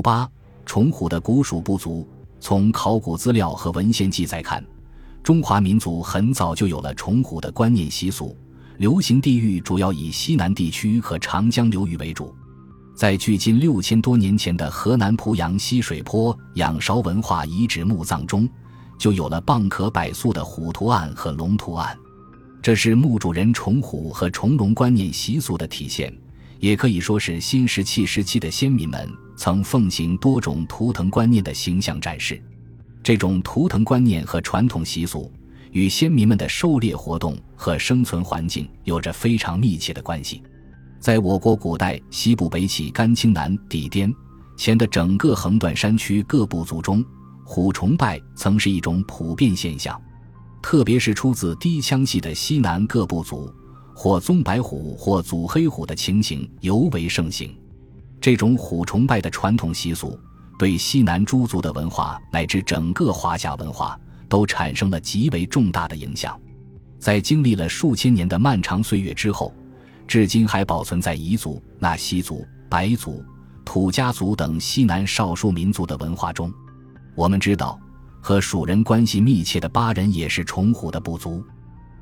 八崇虎的古蜀部族，从考古资料和文献记载看，中华民族很早就有了崇虎的观念习俗，流行地域主要以西南地区和长江流域为主。在距今六千多年前的河南濮阳西水坡仰韶文化遗址墓葬中，就有了蚌壳百宿的虎图案和龙图案，这是墓主人崇虎和崇龙观念习俗的体现，也可以说是新石器时期的先民们曾奉行多种图腾观念的形象展示。这种图腾观念和传统习俗，与先民们的狩猎活动和生存环境有着非常密切的关系。在我国古代西部北起甘青南底滇前的整个横断山区各部族中，虎崇拜曾是一种普遍现象，特别是出自低羌系的西南各部族，或棕白虎或祖黑虎的情形尤为盛行。这种虎崇拜的传统习俗，对西南诸族的文化乃至整个华夏文化都产生了极为重大的影响。在经历了数千年的漫长岁月之后。至今还保存在彝族、纳西族、白族、土家族等西南少数民族的文化中。我们知道，和蜀人关系密切的巴人也是崇虎的部族。《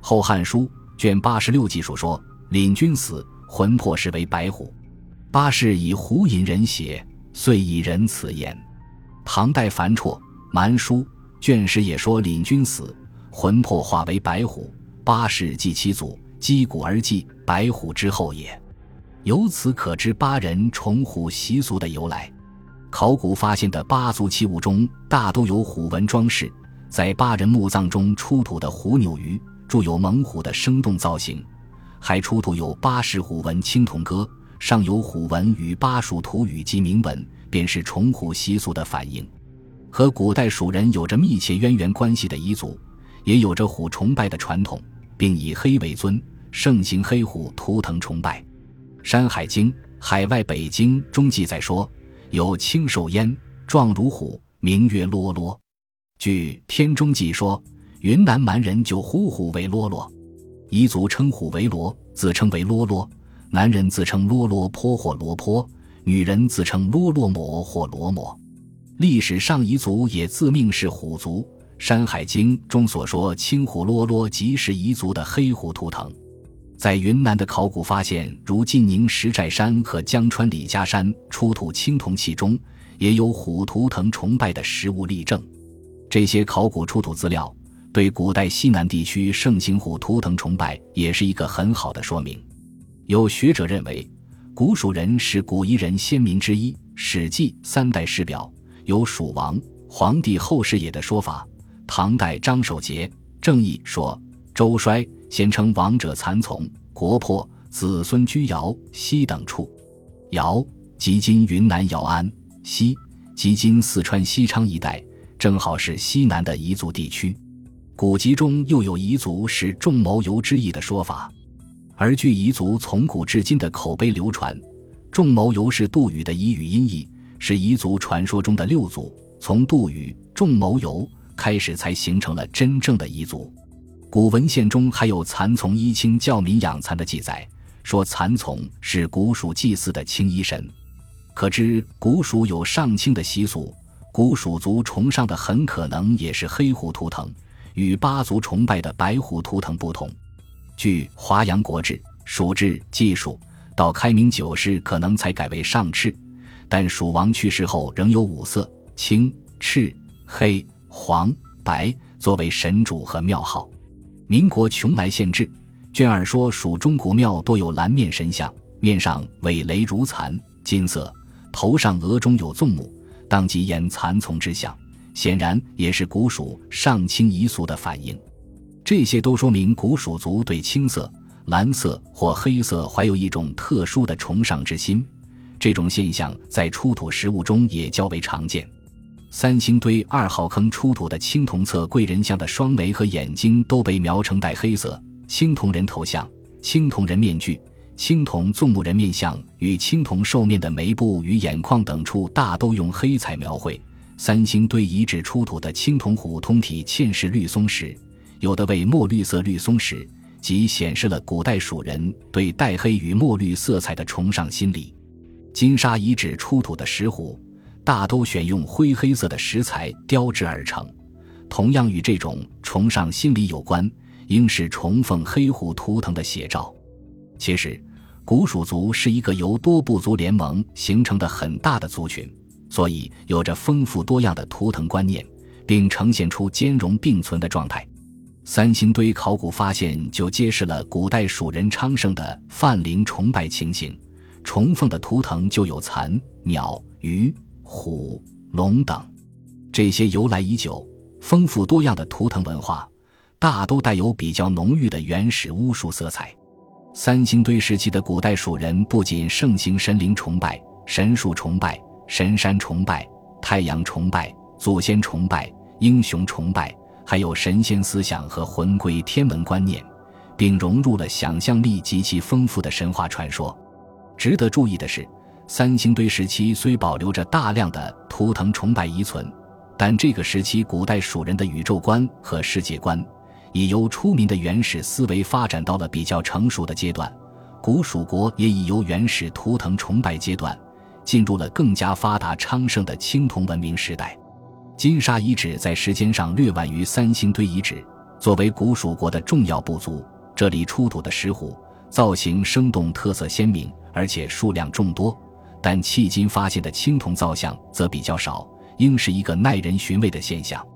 后汉书》卷八十六记述说：“领军死，魂魄是为白虎。八世以虎引人血，遂以人此言。”唐代樊绰《蛮书》卷十也说：“领军死，魂魄化为白虎，八世祭其祖。”击鼓而祭白虎之后也，由此可知八人崇虎习俗的由来。考古发现的八族器物中大都有虎纹装饰，在八人墓葬中出土的虎钮鱼铸有猛虎的生动造型，还出土有巴氏虎纹青铜戈，上有虎纹与巴蜀土语及铭文，便是崇虎习俗的反映。和古代蜀人有着密切渊源关系的彝族，也有着虎崇拜的传统，并以黑为尊。盛行黑虎图腾崇拜，《山海经·海外北经》中记载说，有青兽焉，状如虎，名曰罗罗。据《天中记》说，云南蛮人就呼虎为啰啰，彝族称虎为罗，自称为啰啰；男人自称啰啰坡或罗坡，女人自称啰啰抹或罗抹。历史上彝族也自命是虎族，《山海经》中所说青虎啰啰，即是彝族的黑虎图腾。在云南的考古发现，如晋宁石寨山和江川李家山出土青铜器中，也有虎图腾崇拜的实物例证。这些考古出土资料对古代西南地区盛行虎图腾崇拜也是一个很好的说明。有学者认为，古蜀人是古彝人先民之一，《史记·三代史表》有“蜀王皇帝后世也”的说法。唐代张守节《正义》说：“周衰。”先称王者残从国破子孙居瑶西等处，瑶即今云南瑶安，西即今四川西昌一带，正好是西南的彝族地区。古籍中又有彝族是仲谋游之意的说法，而据彝族从古至今的口碑流传，仲谋游是杜宇的彝语音译，是彝族传说中的六祖。从杜宇、仲谋游开始，才形成了真正的彝族。古文献中还有蚕丛衣青教民养蚕的记载，说蚕丛是古蜀祭祀的青衣神，可知古蜀有上青的习俗。古蜀族崇尚的很可能也是黑虎图腾，与巴族崇拜的白虎图腾不同。据《华阳国志·蜀志》记述，到开明九世可能才改为上赤，但蜀王去世后仍有五色青、赤、黑、黄、白作为神主和庙号。民国邛崃县志卷二说，蜀中古庙多有蓝面神像，面上尾雷如蚕，金色，头上额中有纵目，当即言蚕丛之象，显然也是古蜀上清遗俗的反应。这些都说明古蜀族对青色、蓝色或黑色怀有一种特殊的崇尚之心。这种现象在出土实物中也较为常见。三星堆二号坑出土的青铜侧贵人像的双眉和眼睛都被描成带黑色。青铜人头像、青铜人面具、青铜纵目人面像与青铜兽面的眉部与眼眶等处大都用黑彩描绘。三星堆遗址出土的青铜虎通体嵌饰绿松石，有的为墨绿色绿松石，即显示了古代蜀人对带黑与墨绿色彩的崇尚心理。金沙遗址出土的石虎。大都选用灰黑色的石材雕制而成，同样与这种崇尚心理有关，应是崇奉黑虎图腾的写照。其实，古蜀族是一个由多部族联盟形成的很大的族群，所以有着丰富多样的图腾观念，并呈现出兼容并存的状态。三星堆考古发现就揭示了古代蜀人昌盛的泛灵崇拜情形，崇奉的图腾就有蚕、鸟、鱼、虎、龙等。这些由来已久、丰富多样的图腾文化，大都带有比较浓郁的原始巫术色彩。三星堆时期的古代蜀人不仅盛行神灵崇拜、神树崇拜、神山崇拜、太阳崇拜、祖先崇拜、英雄崇拜。还有神仙思想和魂归天文观念，并融入了想象力极其丰富的神话传说。值得注意的是，三星堆时期虽保留着大量的图腾崇拜遗存，但这个时期古代蜀人的宇宙观和世界观已由出名的原始思维发展到了比较成熟的阶段。古蜀国也已由原始图腾崇拜阶段进入了更加发达昌盛的青铜文明时代。金沙遗址在时间上略晚于三星堆遗址。作为古蜀国的重要部族，这里出土的石虎造型生动、特色鲜明，而且数量众多。但迄今发现的青铜造像则比较少，应是一个耐人寻味的现象。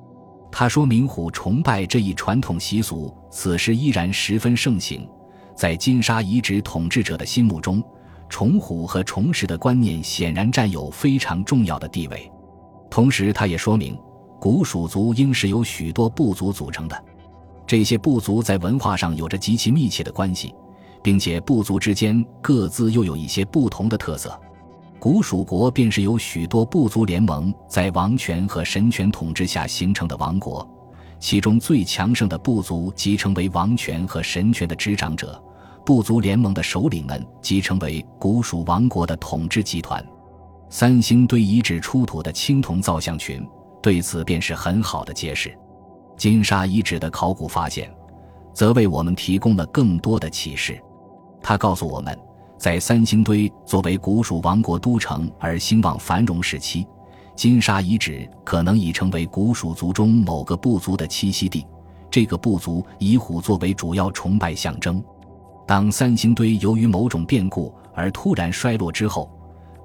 它说明虎崇拜这一传统习俗此时依然十分盛行。在金沙遗址统治者的心目中，崇虎和崇石的观念显然占有非常重要的地位。同时，它也说明，古蜀族应是由许多部族组成的，这些部族在文化上有着极其密切的关系，并且部族之间各自又有一些不同的特色。古蜀国便是由许多部族联盟在王权和神权统治下形成的王国，其中最强盛的部族即成为王权和神权的执掌者，部族联盟的首领们即成为古蜀王国的统治集团。三星堆遗址出土的青铜造像群，对此便是很好的揭示。金沙遗址的考古发现，则为我们提供了更多的启示。它告诉我们，在三星堆作为古蜀王国都城而兴旺繁荣时期，金沙遗址可能已成为古蜀族中某个部族的栖息地。这个部族以虎作为主要崇拜象征。当三星堆由于某种变故而突然衰落之后，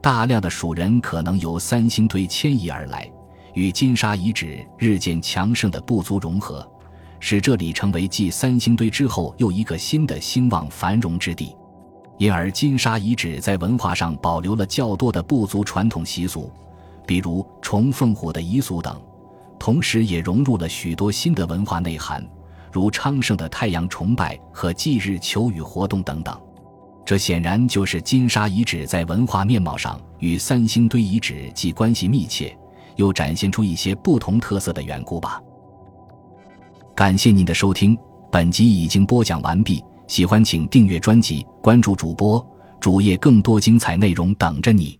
大量的蜀人可能由三星堆迁移而来，与金沙遗址日渐强盛的部族融合，使这里成为继三星堆之后又一个新的兴旺繁荣之地。因而，金沙遗址在文化上保留了较多的部族传统习俗，比如崇凤虎的彝俗等，同时也融入了许多新的文化内涵，如昌盛的太阳崇拜和祭日求雨活动等等。这显然就是金沙遗址在文化面貌上与三星堆遗址既关系密切，又展现出一些不同特色的缘故吧。感谢您的收听，本集已经播讲完毕。喜欢请订阅专辑，关注主播主页，更多精彩内容等着你。